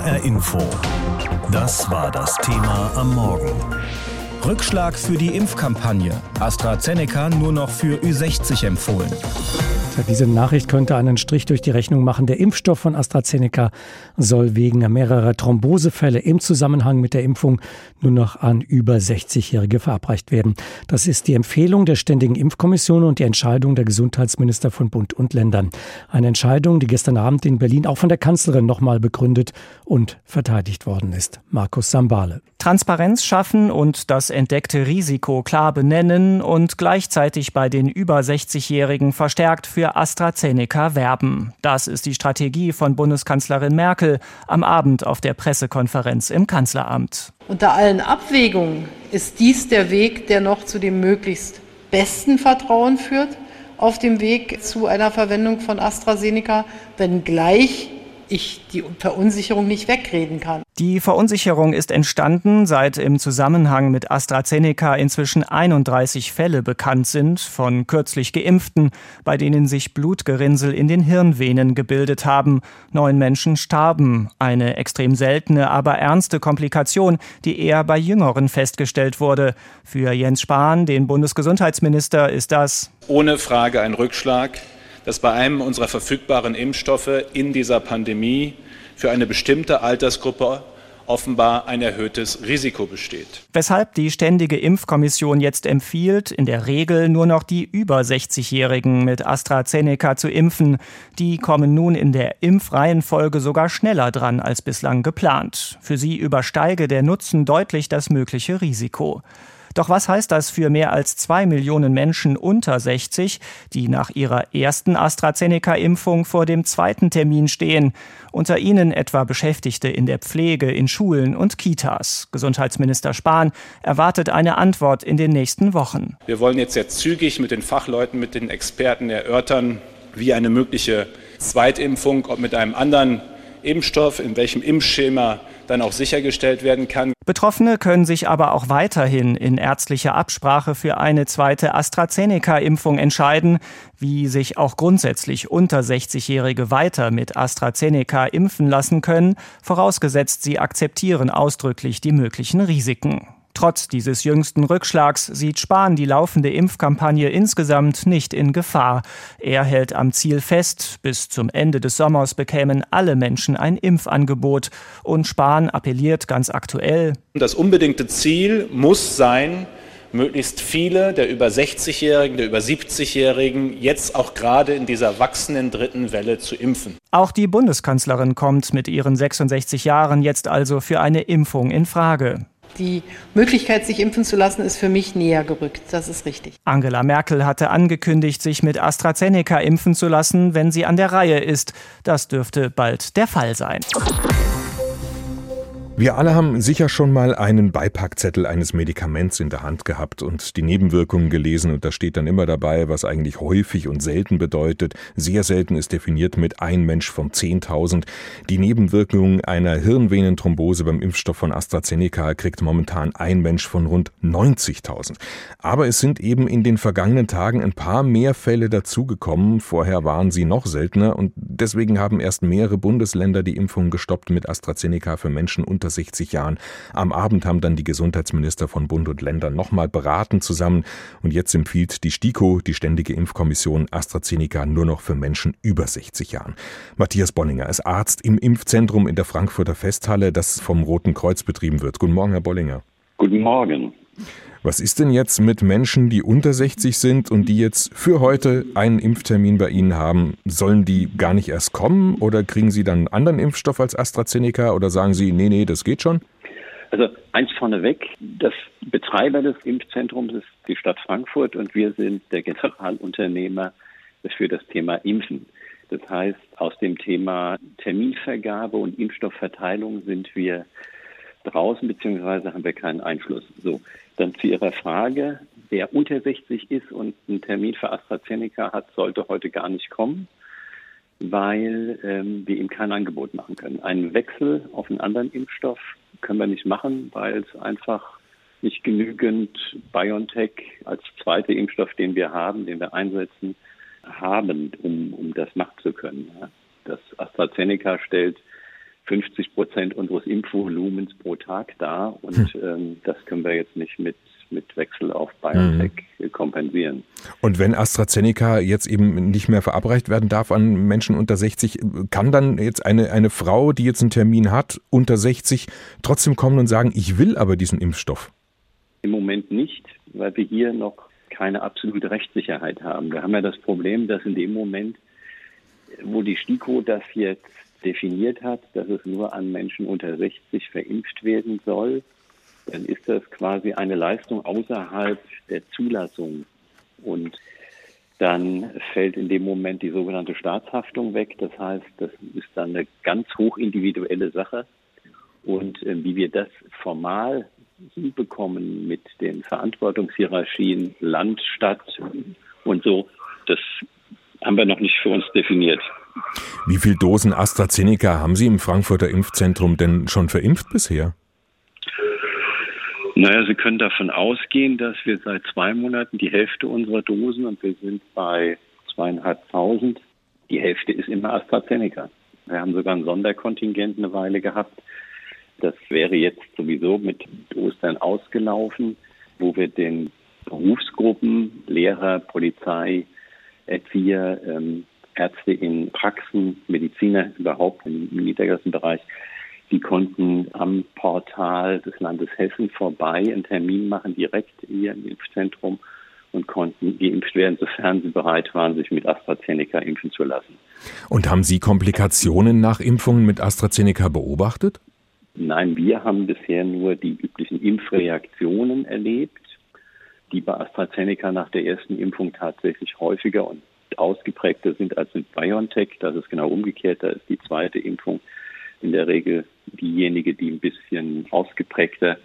HR Info. Das war das Thema am Morgen. Rückschlag für die Impfkampagne. AstraZeneca nur noch für Ü60 empfohlen. Diese Nachricht könnte einen Strich durch die Rechnung machen. Der Impfstoff von AstraZeneca soll wegen mehrerer Thrombosefälle im Zusammenhang mit der Impfung nur noch an über 60-Jährige verabreicht werden. Das ist die Empfehlung der Ständigen Impfkommission und die Entscheidung der Gesundheitsminister von Bund und Ländern. Eine Entscheidung, die gestern Abend in Berlin auch von der Kanzlerin nochmal begründet und verteidigt worden ist. Markus Sambale. Transparenz schaffen und das entdeckte Risiko klar benennen und gleichzeitig bei den über 60-Jährigen verstärkt für AstraZeneca werben. Das ist die Strategie von Bundeskanzlerin Merkel am Abend auf der Pressekonferenz im Kanzleramt. Unter allen Abwägungen ist dies der Weg, der noch zu dem möglichst besten Vertrauen führt auf dem Weg zu einer Verwendung von AstraZeneca, wenngleich ich die Verunsicherung nicht wegreden kann. Die Verunsicherung ist entstanden, seit im Zusammenhang mit AstraZeneca inzwischen 31 Fälle bekannt sind von kürzlich Geimpften, bei denen sich Blutgerinnsel in den Hirnvenen gebildet haben. Neun Menschen starben. Eine extrem seltene, aber ernste Komplikation, die eher bei Jüngeren festgestellt wurde. Für Jens Spahn, den Bundesgesundheitsminister, ist das ohne Frage ein Rückschlag dass bei einem unserer verfügbaren Impfstoffe in dieser Pandemie für eine bestimmte Altersgruppe offenbar ein erhöhtes Risiko besteht. Weshalb die Ständige Impfkommission jetzt empfiehlt, in der Regel nur noch die über 60-Jährigen mit AstraZeneca zu impfen. Die kommen nun in der Impfreihenfolge sogar schneller dran als bislang geplant. Für sie übersteige der Nutzen deutlich das mögliche Risiko. Doch was heißt das für mehr als zwei Millionen Menschen unter 60, die nach ihrer ersten AstraZeneca-Impfung vor dem zweiten Termin stehen? Unter ihnen etwa Beschäftigte in der Pflege, in Schulen und Kitas. Gesundheitsminister Spahn erwartet eine Antwort in den nächsten Wochen. Wir wollen jetzt sehr zügig mit den Fachleuten, mit den Experten erörtern, wie eine mögliche Zweitimpfung, ob mit einem anderen Impfstoff, in welchem Impfschema dann auch sichergestellt werden kann. Betroffene können sich aber auch weiterhin in ärztlicher Absprache für eine zweite AstraZeneca-Impfung entscheiden, wie sich auch grundsätzlich unter 60-Jährige weiter mit AstraZeneca impfen lassen können, vorausgesetzt sie akzeptieren ausdrücklich die möglichen Risiken. Trotz dieses jüngsten Rückschlags sieht Spahn die laufende Impfkampagne insgesamt nicht in Gefahr. Er hält am Ziel fest, bis zum Ende des Sommers bekämen alle Menschen ein Impfangebot. Und Spahn appelliert ganz aktuell. Das unbedingte Ziel muss sein, möglichst viele der über 60-Jährigen, der über 70-Jährigen jetzt auch gerade in dieser wachsenden dritten Welle zu impfen. Auch die Bundeskanzlerin kommt mit ihren 66 Jahren jetzt also für eine Impfung in Frage. Die Möglichkeit, sich impfen zu lassen, ist für mich näher gerückt. Das ist richtig. Angela Merkel hatte angekündigt, sich mit AstraZeneca impfen zu lassen, wenn sie an der Reihe ist. Das dürfte bald der Fall sein. Wir alle haben sicher schon mal einen Beipackzettel eines Medikaments in der Hand gehabt und die Nebenwirkungen gelesen und da steht dann immer dabei, was eigentlich häufig und selten bedeutet. Sehr selten ist definiert mit ein Mensch von 10.000. Die Nebenwirkungen einer Hirnvenenthrombose beim Impfstoff von AstraZeneca kriegt momentan ein Mensch von rund 90.000. Aber es sind eben in den vergangenen Tagen ein paar mehr Fälle dazugekommen. Vorher waren sie noch seltener und deswegen haben erst mehrere Bundesländer die Impfung gestoppt mit AstraZeneca für Menschen unter 60 Jahren. Am Abend haben dann die Gesundheitsminister von Bund und Ländern nochmal beraten zusammen und jetzt empfiehlt die STIKO, die Ständige Impfkommission, AstraZeneca nur noch für Menschen über 60 Jahren. Matthias Bollinger ist Arzt im Impfzentrum in der Frankfurter Festhalle, das vom Roten Kreuz betrieben wird. Guten Morgen, Herr Bollinger. Guten Morgen. Was ist denn jetzt mit Menschen, die unter 60 sind und die jetzt für heute einen Impftermin bei Ihnen haben? Sollen die gar nicht erst kommen oder kriegen Sie dann einen anderen Impfstoff als AstraZeneca oder sagen Sie, nee, nee, das geht schon? Also eins vorneweg, das Betreiber des Impfzentrums ist die Stadt Frankfurt und wir sind der Generalunternehmer für das Thema Impfen. Das heißt, aus dem Thema Terminvergabe und Impfstoffverteilung sind wir draußen, beziehungsweise haben wir keinen Einfluss. So, dann zu Ihrer Frage, wer unter 60 ist und einen Termin für AstraZeneca hat, sollte heute gar nicht kommen, weil ähm, wir ihm kein Angebot machen können. Einen Wechsel auf einen anderen Impfstoff können wir nicht machen, weil es einfach nicht genügend BioNTech als zweiter Impfstoff, den wir haben, den wir einsetzen, haben, um, um das machen zu können. Das AstraZeneca stellt 50 Prozent unseres Impfvolumens pro Tag dar und hm. ähm, das können wir jetzt nicht mit mit Wechsel auf BioNTech mhm. kompensieren. Und wenn AstraZeneca jetzt eben nicht mehr verabreicht werden darf an Menschen unter 60, kann dann jetzt eine, eine Frau, die jetzt einen Termin hat, unter 60, trotzdem kommen und sagen, ich will aber diesen Impfstoff? Im Moment nicht, weil wir hier noch keine absolute Rechtssicherheit haben. Wir haben ja das Problem, dass in dem Moment, wo die STIKO das jetzt definiert hat, dass es nur an Menschen unter 60 verimpft werden soll, dann ist das quasi eine Leistung außerhalb der Zulassung. Und dann fällt in dem Moment die sogenannte Staatshaftung weg. Das heißt, das ist dann eine ganz hoch individuelle Sache. Und äh, wie wir das formal hinbekommen mit den Verantwortungshierarchien Land, Stadt und so, das haben wir noch nicht für uns definiert. Wie viele Dosen AstraZeneca haben Sie im Frankfurter Impfzentrum denn schon verimpft bisher? Naja, Sie können davon ausgehen, dass wir seit zwei Monaten die Hälfte unserer Dosen und wir sind bei zweieinhalbtausend. Die Hälfte ist immer AstraZeneca. Wir haben sogar ein Sonderkontingent eine Weile gehabt. Das wäre jetzt sowieso mit Ostern ausgelaufen, wo wir den Berufsgruppen, Lehrer, Polizei, Erzieher, ähm, Ärzte in Praxen, Mediziner überhaupt im Niedergassenbereich, die konnten am Portal des Landes Hessen vorbei einen Termin machen, direkt hier im Impfzentrum und konnten geimpft werden, sofern sie bereit waren, sich mit AstraZeneca impfen zu lassen. Und haben Sie Komplikationen nach Impfungen mit AstraZeneca beobachtet? Nein, wir haben bisher nur die üblichen Impfreaktionen erlebt, die bei AstraZeneca nach der ersten Impfung tatsächlich häufiger und ausgeprägter sind als mit BioNTech. Das ist genau umgekehrt. Da ist die zweite Impfung in der Regel diejenige, die ein bisschen ausgeprägter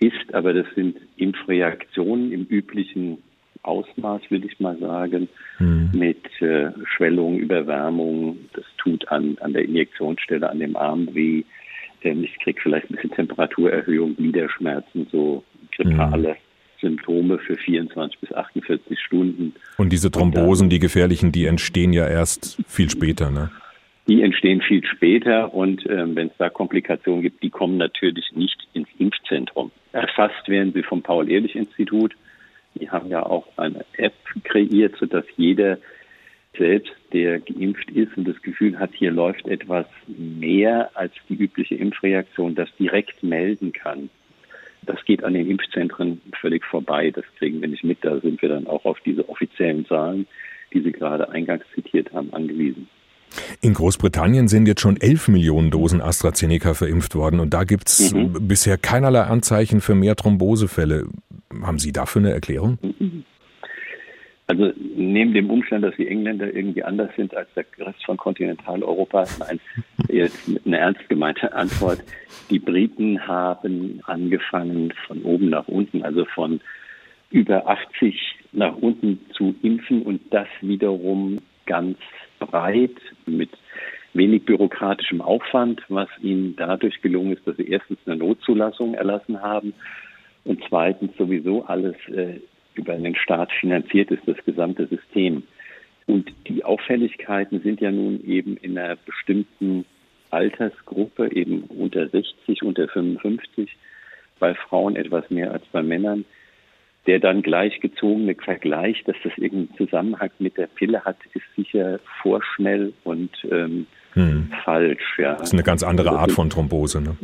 ist. Aber das sind Impfreaktionen im üblichen Ausmaß, würde ich mal sagen, mhm. mit äh, Schwellung, Überwärmung. Das tut an, an der Injektionsstelle, an dem Arm weh. Ähm, ich kriege vielleicht ein bisschen Temperaturerhöhung, Gliederschmerzen, so grippale. Mhm. Symptome für 24 bis 48 Stunden. Und diese Thrombosen, die gefährlichen, die entstehen ja erst viel später, ne? Die entstehen viel später und äh, wenn es da Komplikationen gibt, die kommen natürlich nicht ins Impfzentrum. Erfasst werden sie vom Paul-Ehrlich-Institut. Die haben ja auch eine App kreiert, sodass jeder selbst, der geimpft ist und das Gefühl hat, hier läuft etwas mehr als die übliche Impfreaktion, das direkt melden kann. Das geht an den Impfzentren völlig vorbei. Das kriegen wir nicht mit. Da sind wir dann auch auf diese offiziellen Zahlen, die Sie gerade eingangs zitiert haben, angewiesen. In Großbritannien sind jetzt schon 11 Millionen Dosen AstraZeneca verimpft worden und da gibt es mhm. bisher keinerlei Anzeichen für mehr Thrombosefälle. Haben Sie dafür eine Erklärung? Mhm. Also neben dem Umstand, dass die Engländer irgendwie anders sind als der Rest von Kontinentaleuropa, nein, jetzt eine ernst gemeinte Antwort. Die Briten haben angefangen von oben nach unten, also von über 80 nach unten zu impfen und das wiederum ganz breit mit wenig bürokratischem Aufwand, was ihnen dadurch gelungen ist, dass sie erstens eine Notzulassung erlassen haben und zweitens sowieso alles äh, über den Staat finanziert ist, das gesamte System. Und die Auffälligkeiten sind ja nun eben in einer bestimmten Altersgruppe, eben unter 60, unter 55, bei Frauen etwas mehr als bei Männern. Der dann gleichgezogene Vergleich, dass das irgendeinen Zusammenhang mit der Pille hat, ist sicher vorschnell und ähm, hm. falsch. Ja. Das ist eine ganz andere Art von Thrombose. Ne?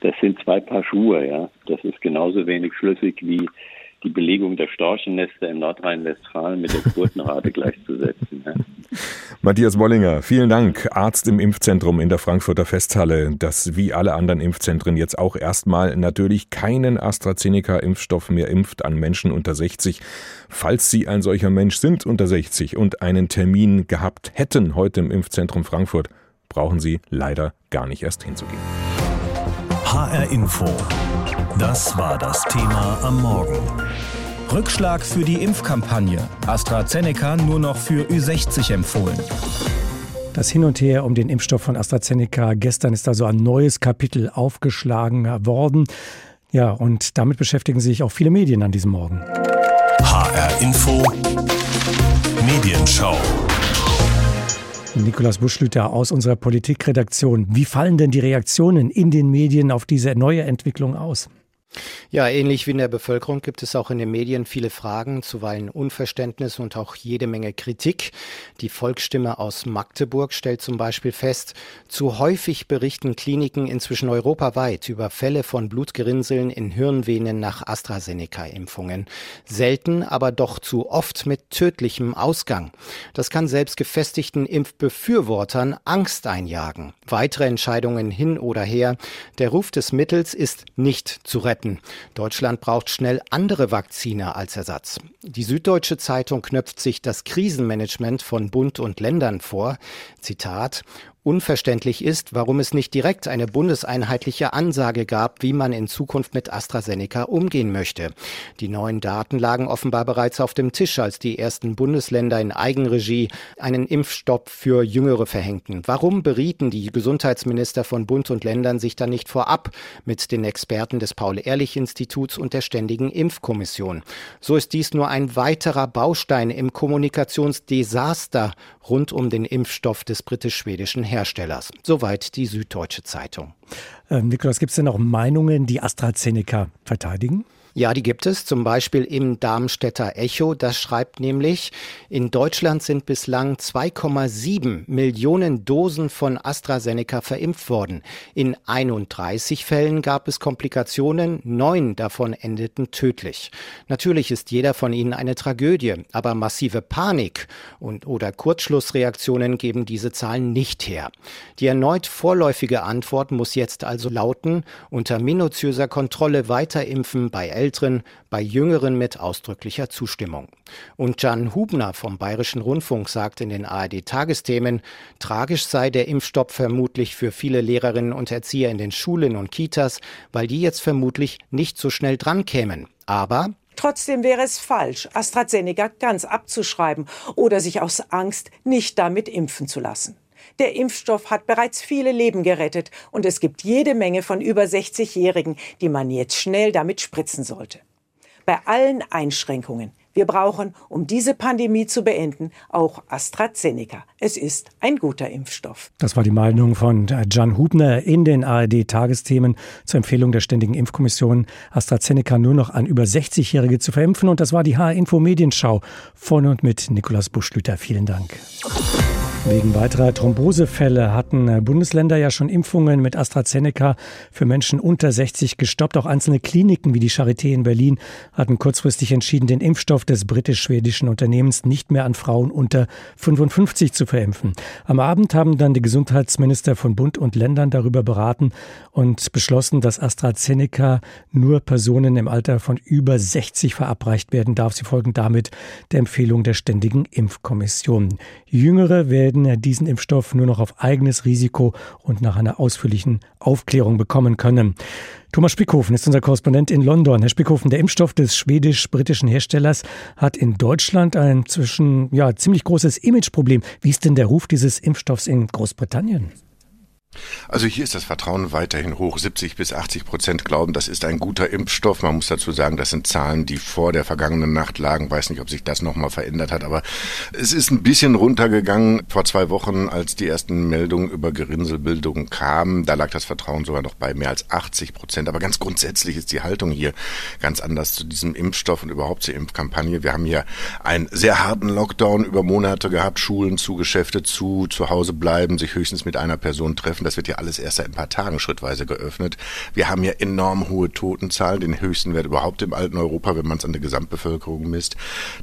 Das sind zwei Paar Schuhe. Ja, das ist genauso wenig flüssig wie die Belegung der Storchennester in Nordrhein-Westfalen mit der Geburtenrate gleichzusetzen. Ja. Matthias Wollinger, vielen Dank, Arzt im Impfzentrum in der Frankfurter Festhalle, das wie alle anderen Impfzentren jetzt auch erstmal natürlich keinen AstraZeneca-Impfstoff mehr impft an Menschen unter 60. Falls Sie ein solcher Mensch sind unter 60 und einen Termin gehabt hätten heute im Impfzentrum Frankfurt, brauchen Sie leider gar nicht erst hinzugehen. HR Info das war das Thema am Morgen. Rückschlag für die Impfkampagne. AstraZeneca nur noch für Ü60 empfohlen. Das Hin und Her um den Impfstoff von AstraZeneca. Gestern ist also ein neues Kapitel aufgeschlagen worden. Ja, und damit beschäftigen sich auch viele Medien an diesem Morgen. HR Info Medienschau. Nikolaus Buschlüter aus unserer Politikredaktion. Wie fallen denn die Reaktionen in den Medien auf diese neue Entwicklung aus? Ja, ähnlich wie in der Bevölkerung gibt es auch in den Medien viele Fragen, zuweilen Unverständnis und auch jede Menge Kritik. Die Volksstimme aus Magdeburg stellt zum Beispiel fest, zu häufig berichten Kliniken inzwischen europaweit über Fälle von Blutgerinnseln in Hirnvenen nach AstraZeneca-Impfungen. Selten, aber doch zu oft mit tödlichem Ausgang. Das kann selbst gefestigten Impfbefürwortern Angst einjagen. Weitere Entscheidungen hin oder her. Der Ruf des Mittels ist nicht zu retten retten. Deutschland braucht schnell andere Vakzine als Ersatz. Die Süddeutsche Zeitung knöpft sich das Krisenmanagement von Bund und Ländern vor. Zitat Unverständlich ist, warum es nicht direkt eine bundeseinheitliche Ansage gab, wie man in Zukunft mit AstraZeneca umgehen möchte. Die neuen Daten lagen offenbar bereits auf dem Tisch, als die ersten Bundesländer in Eigenregie einen Impfstopp für Jüngere verhängten. Warum berieten die Gesundheitsminister von Bund und Ländern sich dann nicht vorab mit den Experten des Paul-Ehrlich-Instituts und der Ständigen Impfkommission? So ist dies nur ein weiterer Baustein im Kommunikationsdesaster rund um den Impfstoff des britisch-schwedischen Herstellers. Soweit die Süddeutsche Zeitung. Ähm, Nikolaus, gibt es denn auch Meinungen, die AstraZeneca verteidigen? Ja, die gibt es, zum Beispiel im Darmstädter Echo. Das schreibt nämlich, in Deutschland sind bislang 2,7 Millionen Dosen von AstraZeneca verimpft worden. In 31 Fällen gab es Komplikationen, neun davon endeten tödlich. Natürlich ist jeder von ihnen eine Tragödie, aber massive Panik und oder Kurzschlussreaktionen geben diese Zahlen nicht her. Die erneut vorläufige Antwort muss jetzt also lauten, unter minutiöser Kontrolle weiterimpfen bei Älteren, bei Jüngeren mit ausdrücklicher Zustimmung. Und Jan Hubner vom Bayerischen Rundfunk sagt in den ARD-Tagesthemen, tragisch sei der Impfstopp vermutlich für viele Lehrerinnen und Erzieher in den Schulen und Kitas, weil die jetzt vermutlich nicht so schnell dran kämen. Aber Trotzdem wäre es falsch, AstraZeneca ganz abzuschreiben oder sich aus Angst nicht damit impfen zu lassen. Der Impfstoff hat bereits viele Leben gerettet und es gibt jede Menge von über 60-Jährigen, die man jetzt schnell damit spritzen sollte. Bei allen Einschränkungen. Wir brauchen, um diese Pandemie zu beenden, auch AstraZeneca. Es ist ein guter Impfstoff. Das war die Meinung von Jan Hubner in den ARD-Tagesthemen zur Empfehlung der Ständigen Impfkommission, AstraZeneca nur noch an über 60-Jährige zu verimpfen. Und das war die HR-Info-Medienschau von und mit Nikolaus Buschlüter. Vielen Dank. Wegen weiterer Thrombosefälle hatten äh, Bundesländer ja schon Impfungen mit AstraZeneca für Menschen unter 60 gestoppt. Auch einzelne Kliniken wie die Charité in Berlin hatten kurzfristig entschieden, den Impfstoff des britisch-schwedischen Unternehmens nicht mehr an Frauen unter 55 zu verimpfen. Am Abend haben dann die Gesundheitsminister von Bund und Ländern darüber beraten und beschlossen, dass AstraZeneca nur Personen im Alter von über 60 verabreicht werden darf. Sie folgen damit der Empfehlung der Ständigen Impfkommission. Jüngere werden werden diesen Impfstoff nur noch auf eigenes Risiko und nach einer ausführlichen Aufklärung bekommen können. Thomas Spickhofen ist unser Korrespondent in London. Herr Spickhofen, der Impfstoff des schwedisch-britischen Herstellers hat in Deutschland ein zwischen ja ziemlich großes Imageproblem. Wie ist denn der Ruf dieses Impfstoffs in Großbritannien? Also hier ist das Vertrauen weiterhin hoch. 70 bis 80 Prozent glauben, das ist ein guter Impfstoff. Man muss dazu sagen, das sind Zahlen, die vor der vergangenen Nacht lagen. Weiß nicht, ob sich das nochmal verändert hat, aber es ist ein bisschen runtergegangen vor zwei Wochen, als die ersten Meldungen über Gerinnselbildung kamen. Da lag das Vertrauen sogar noch bei mehr als 80 Prozent. Aber ganz grundsätzlich ist die Haltung hier ganz anders zu diesem Impfstoff und überhaupt zur Impfkampagne. Wir haben hier einen sehr harten Lockdown über Monate gehabt, Schulen zu, Geschäfte zu, zu Hause bleiben, sich höchstens mit einer Person treffen. Das wird ja alles erst seit ein paar Tagen schrittweise geöffnet. Wir haben ja enorm hohe Totenzahlen, den höchsten Wert überhaupt im alten Europa, wenn man es an der Gesamtbevölkerung misst.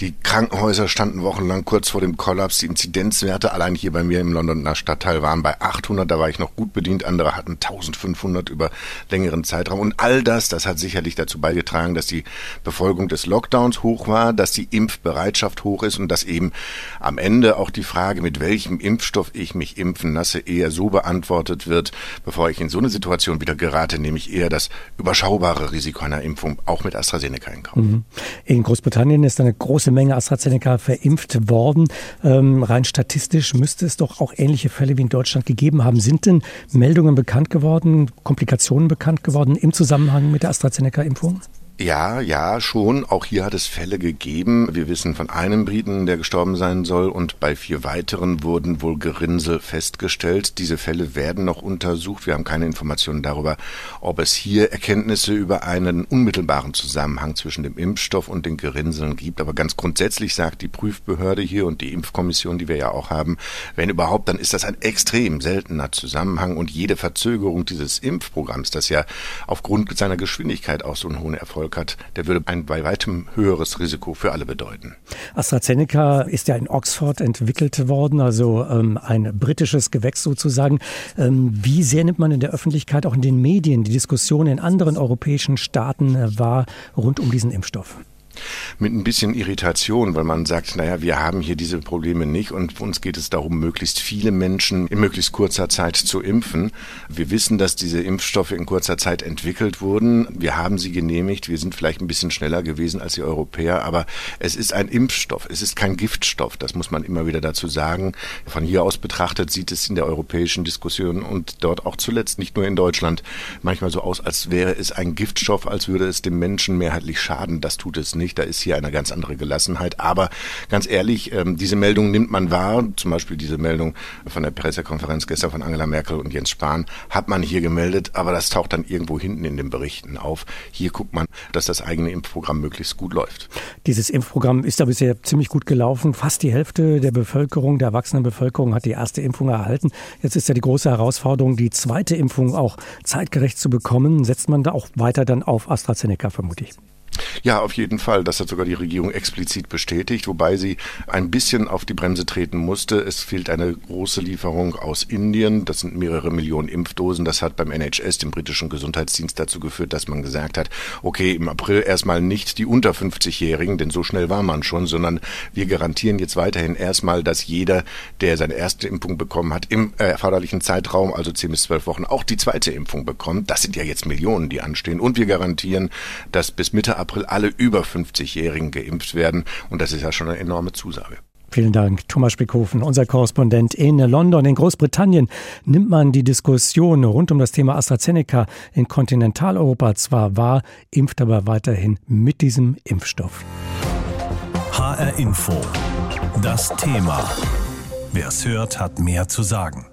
Die Krankenhäuser standen wochenlang kurz vor dem Kollaps. Die Inzidenzwerte allein hier bei mir im Londoner Stadtteil waren bei 800. Da war ich noch gut bedient. Andere hatten 1500 über längeren Zeitraum. Und all das, das hat sicherlich dazu beigetragen, dass die Befolgung des Lockdowns hoch war, dass die Impfbereitschaft hoch ist und dass eben am Ende auch die Frage, mit welchem Impfstoff ich mich impfen lasse, eher so beantwortet beantwortet wird, bevor ich in so eine Situation wieder gerate, nehme ich eher das überschaubare Risiko einer Impfung auch mit AstraZeneca in Kauf. Mhm. In Großbritannien ist eine große Menge AstraZeneca verimpft worden. Ähm, rein statistisch müsste es doch auch ähnliche Fälle wie in Deutschland gegeben haben. Sind denn Meldungen bekannt geworden, Komplikationen bekannt geworden im Zusammenhang mit der AstraZeneca-Impfung? Ja, ja, schon. Auch hier hat es Fälle gegeben. Wir wissen von einem Briten, der gestorben sein soll, und bei vier weiteren wurden wohl Gerinnsel festgestellt. Diese Fälle werden noch untersucht. Wir haben keine Informationen darüber, ob es hier Erkenntnisse über einen unmittelbaren Zusammenhang zwischen dem Impfstoff und den Gerinnseln gibt. Aber ganz grundsätzlich sagt die Prüfbehörde hier und die Impfkommission, die wir ja auch haben, wenn überhaupt, dann ist das ein extrem seltener Zusammenhang und jede Verzögerung dieses Impfprogramms, das ja aufgrund seiner Geschwindigkeit auch so einen hohen Erfolg hat, der würde ein bei weitem höheres Risiko für alle bedeuten. AstraZeneca ist ja in Oxford entwickelt worden, also ähm, ein britisches Gewächs sozusagen. Ähm, wie sehr nimmt man in der Öffentlichkeit, auch in den Medien, die Diskussion in anderen europäischen Staaten äh, wahr rund um diesen Impfstoff? Mit ein bisschen Irritation, weil man sagt, naja, wir haben hier diese Probleme nicht und uns geht es darum, möglichst viele Menschen in möglichst kurzer Zeit zu impfen. Wir wissen, dass diese Impfstoffe in kurzer Zeit entwickelt wurden. Wir haben sie genehmigt. Wir sind vielleicht ein bisschen schneller gewesen als die Europäer, aber es ist ein Impfstoff. Es ist kein Giftstoff. Das muss man immer wieder dazu sagen. Von hier aus betrachtet sieht es in der europäischen Diskussion und dort auch zuletzt, nicht nur in Deutschland, manchmal so aus, als wäre es ein Giftstoff, als würde es dem Menschen mehrheitlich schaden. Das tut es nicht nicht. Da ist hier eine ganz andere Gelassenheit. Aber ganz ehrlich, ähm, diese Meldung nimmt man wahr. Zum Beispiel diese Meldung von der Pressekonferenz gestern von Angela Merkel und Jens Spahn hat man hier gemeldet, aber das taucht dann irgendwo hinten in den Berichten auf. Hier guckt man, dass das eigene Impfprogramm möglichst gut läuft. Dieses Impfprogramm ist da bisher ziemlich gut gelaufen. Fast die Hälfte der Bevölkerung, der erwachsenen Bevölkerung hat die erste Impfung erhalten. Jetzt ist ja die große Herausforderung, die zweite Impfung auch zeitgerecht zu bekommen. Setzt man da auch weiter dann auf AstraZeneca, vermute ich. Ja, auf jeden Fall. Das hat sogar die Regierung explizit bestätigt, wobei sie ein bisschen auf die Bremse treten musste. Es fehlt eine große Lieferung aus Indien. Das sind mehrere Millionen Impfdosen. Das hat beim NHS, dem britischen Gesundheitsdienst, dazu geführt, dass man gesagt hat, okay, im April erstmal nicht die unter 50-Jährigen, denn so schnell war man schon, sondern wir garantieren jetzt weiterhin erstmal, dass jeder, der seine erste Impfung bekommen hat, im erforderlichen Zeitraum, also 10 bis 12 Wochen, auch die zweite Impfung bekommt. Das sind ja jetzt Millionen, die anstehen. Und wir garantieren, dass bis Mitte April alle über 50-Jährigen geimpft werden. Und das ist ja schon eine enorme Zusage. Vielen Dank, Thomas Spickhofen, unser Korrespondent in London. In Großbritannien nimmt man die Diskussion rund um das Thema AstraZeneca in Kontinentaleuropa zwar wahr, impft aber weiterhin mit diesem Impfstoff. HR Info. Das Thema. Wer es hört, hat mehr zu sagen.